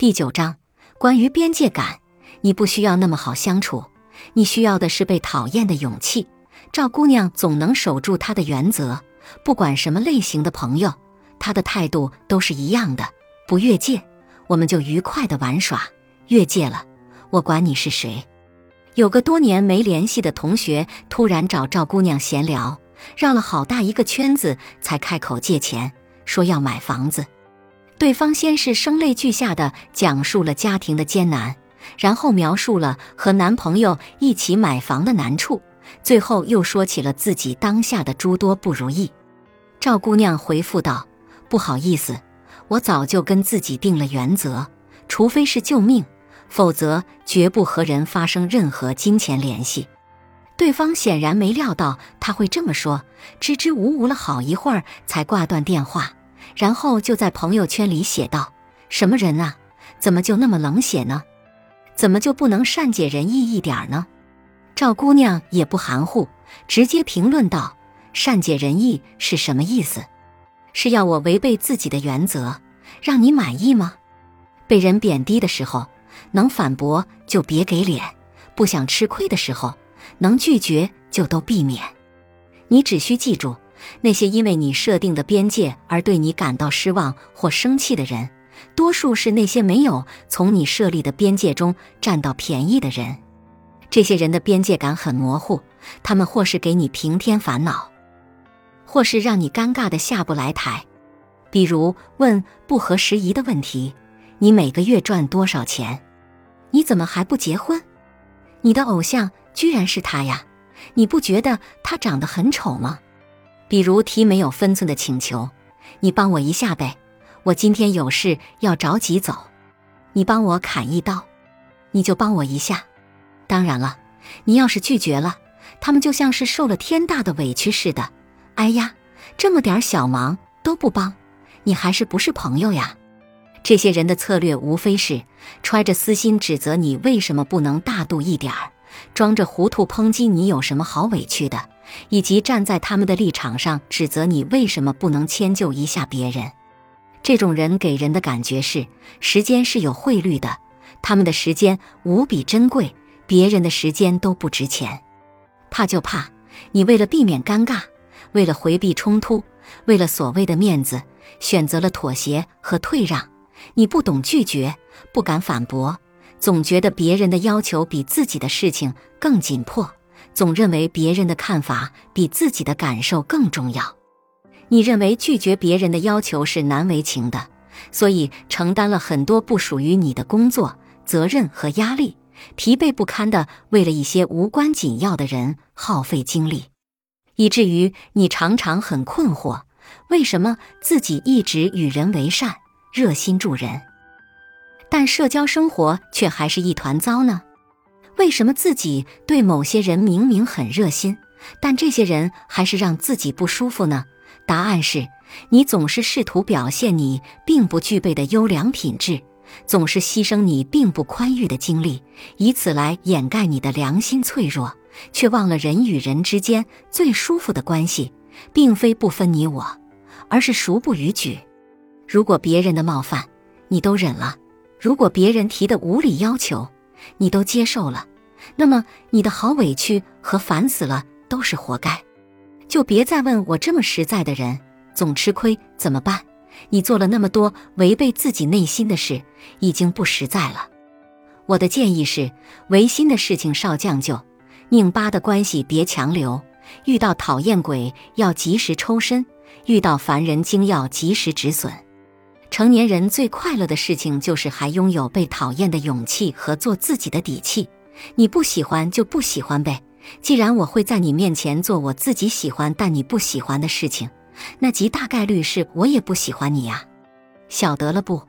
第九章，关于边界感，你不需要那么好相处，你需要的是被讨厌的勇气。赵姑娘总能守住她的原则，不管什么类型的朋友，她的态度都是一样的，不越界，我们就愉快的玩耍；越界了，我管你是谁。有个多年没联系的同学突然找赵姑娘闲聊，绕了好大一个圈子才开口借钱，说要买房子。对方先是声泪俱下的讲述了家庭的艰难，然后描述了和男朋友一起买房的难处，最后又说起了自己当下的诸多不如意。赵姑娘回复道：“不好意思，我早就跟自己定了原则，除非是救命，否则绝不和人发生任何金钱联系。”对方显然没料到他会这么说，支支吾吾了好一会儿才挂断电话。然后就在朋友圈里写道：“什么人啊？怎么就那么冷血呢？怎么就不能善解人意一点呢？”赵姑娘也不含糊，直接评论道：“善解人意是什么意思？是要我违背自己的原则，让你满意吗？被人贬低的时候，能反驳就别给脸；不想吃亏的时候，能拒绝就都避免。你只需记住。”那些因为你设定的边界而对你感到失望或生气的人，多数是那些没有从你设立的边界中占到便宜的人。这些人的边界感很模糊，他们或是给你平添烦恼，或是让你尴尬的下不来台。比如问不合时宜的问题：“你每个月赚多少钱？你怎么还不结婚？你的偶像居然是他呀？你不觉得他长得很丑吗？”比如提没有分寸的请求，你帮我一下呗，我今天有事要着急走，你帮我砍一刀，你就帮我一下。当然了，你要是拒绝了，他们就像是受了天大的委屈似的。哎呀，这么点小忙都不帮，你还是不是朋友呀？这些人的策略无非是揣着私心指责你为什么不能大度一点儿，装着糊涂抨击你有什么好委屈的。以及站在他们的立场上指责你为什么不能迁就一下别人，这种人给人的感觉是时间是有汇率的，他们的时间无比珍贵，别人的时间都不值钱。怕就怕你为了避免尴尬，为了回避冲突，为了所谓的面子，选择了妥协和退让。你不懂拒绝，不敢反驳，总觉得别人的要求比自己的事情更紧迫。总认为别人的看法比自己的感受更重要，你认为拒绝别人的要求是难为情的，所以承担了很多不属于你的工作责任和压力，疲惫不堪的为了一些无关紧要的人耗费精力，以至于你常常很困惑，为什么自己一直与人为善，热心助人，但社交生活却还是一团糟呢？为什么自己对某些人明明很热心，但这些人还是让自己不舒服呢？答案是你总是试图表现你并不具备的优良品质，总是牺牲你并不宽裕的精力，以此来掩盖你的良心脆弱，却忘了人与人之间最舒服的关系，并非不分你我，而是孰不逾矩。如果别人的冒犯你都忍了，如果别人提的无理要求你都接受了。那么你的好委屈和烦死了都是活该，就别再问我这么实在的人总吃亏怎么办？你做了那么多违背自己内心的事，已经不实在了。我的建议是，违心的事情少将就，拧巴的关系别强留。遇到讨厌鬼要及时抽身，遇到烦人精要及时止损。成年人最快乐的事情就是还拥有被讨厌的勇气和做自己的底气。你不喜欢就不喜欢呗。既然我会在你面前做我自己喜欢但你不喜欢的事情，那极大概率是我也不喜欢你呀。晓得了不？